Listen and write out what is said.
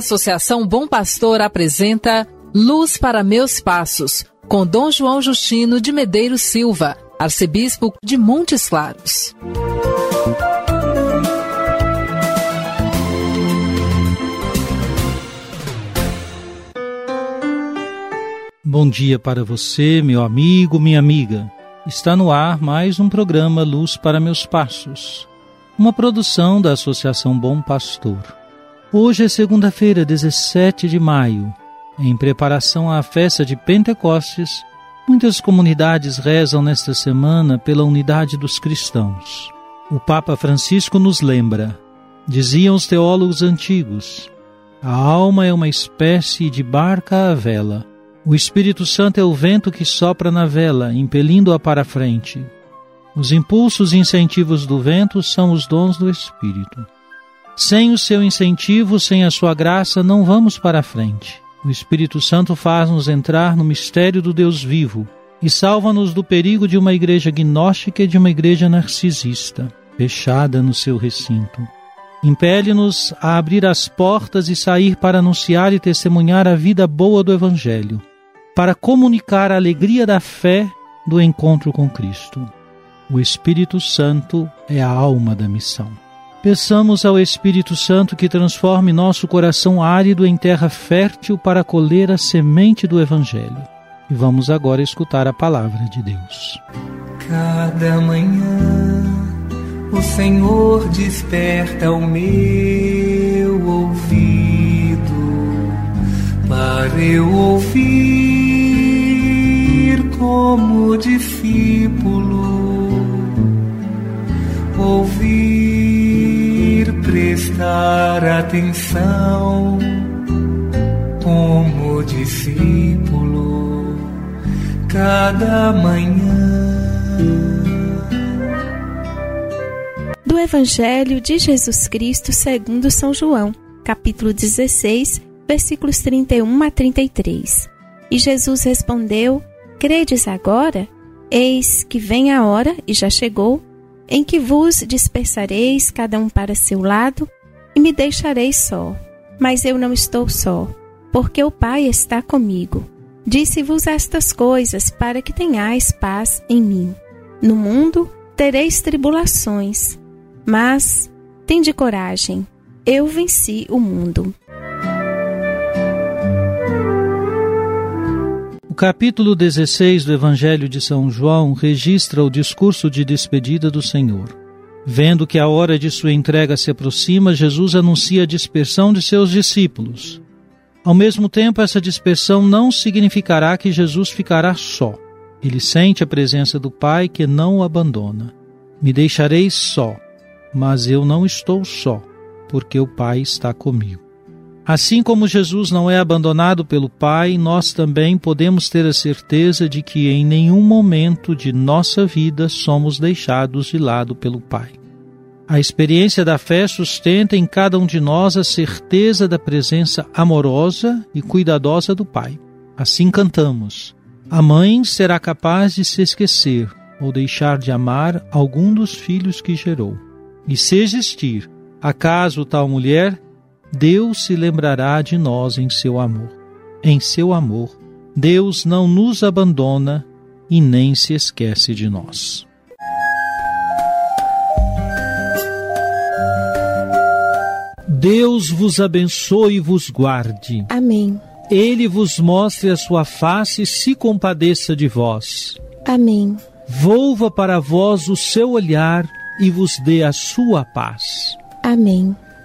Associação Bom Pastor apresenta Luz para Meus Passos, com Dom João Justino de Medeiros Silva, arcebispo de Montes Claros. Bom dia para você, meu amigo, minha amiga. Está no ar mais um programa Luz para Meus Passos, uma produção da Associação Bom Pastor. Hoje é segunda-feira, 17 de maio. Em preparação à festa de Pentecostes, muitas comunidades rezam nesta semana pela unidade dos cristãos. O Papa Francisco nos lembra, diziam os teólogos antigos, a alma é uma espécie de barca à vela o Espírito Santo é o vento que sopra na vela, impelindo-a para frente. Os impulsos e incentivos do vento são os dons do Espírito. Sem o seu incentivo, sem a sua graça, não vamos para frente. O Espírito Santo faz-nos entrar no mistério do Deus vivo e salva-nos do perigo de uma igreja gnóstica e de uma igreja narcisista, fechada no seu recinto. Impele-nos a abrir as portas e sair para anunciar e testemunhar a vida boa do Evangelho para comunicar a alegria da fé do encontro com Cristo. O Espírito Santo é a alma da missão. Peçamos ao Espírito Santo que transforme nosso coração árido em terra fértil para colher a semente do Evangelho. E vamos agora escutar a palavra de Deus. Cada manhã o Senhor desperta o meu ouvido para eu ouvir como discípulo, ouvir, prestar atenção, como discípulo, cada manhã. Do Evangelho de Jesus Cristo segundo São João, capítulo 16, versículos 31 a 33. E Jesus respondeu: Credes agora? Eis que vem a hora, e já chegou, em que vos dispersareis cada um para seu lado, e me deixareis só. Mas eu não estou só, porque o Pai está comigo. Disse-vos estas coisas para que tenhais paz em mim. No mundo tereis tribulações, mas tende coragem, eu venci o mundo. Capítulo 16 do Evangelho de São João registra o discurso de despedida do Senhor. Vendo que a hora de sua entrega se aproxima, Jesus anuncia a dispersão de seus discípulos. Ao mesmo tempo, essa dispersão não significará que Jesus ficará só. Ele sente a presença do Pai que não o abandona. Me deixareis só, mas eu não estou só, porque o Pai está comigo. Assim como Jesus não é abandonado pelo Pai, nós também podemos ter a certeza de que em nenhum momento de nossa vida somos deixados de lado pelo Pai. A experiência da fé sustenta em cada um de nós a certeza da presença amorosa e cuidadosa do Pai. Assim cantamos: A mãe será capaz de se esquecer ou deixar de amar algum dos filhos que gerou. E se existir, acaso tal mulher Deus se lembrará de nós em seu amor. Em seu amor, Deus não nos abandona e nem se esquece de nós. Deus vos abençoe e vos guarde. Amém. Ele vos mostre a sua face e se compadeça de vós. Amém. Volva para vós o seu olhar e vos dê a sua paz. Amém.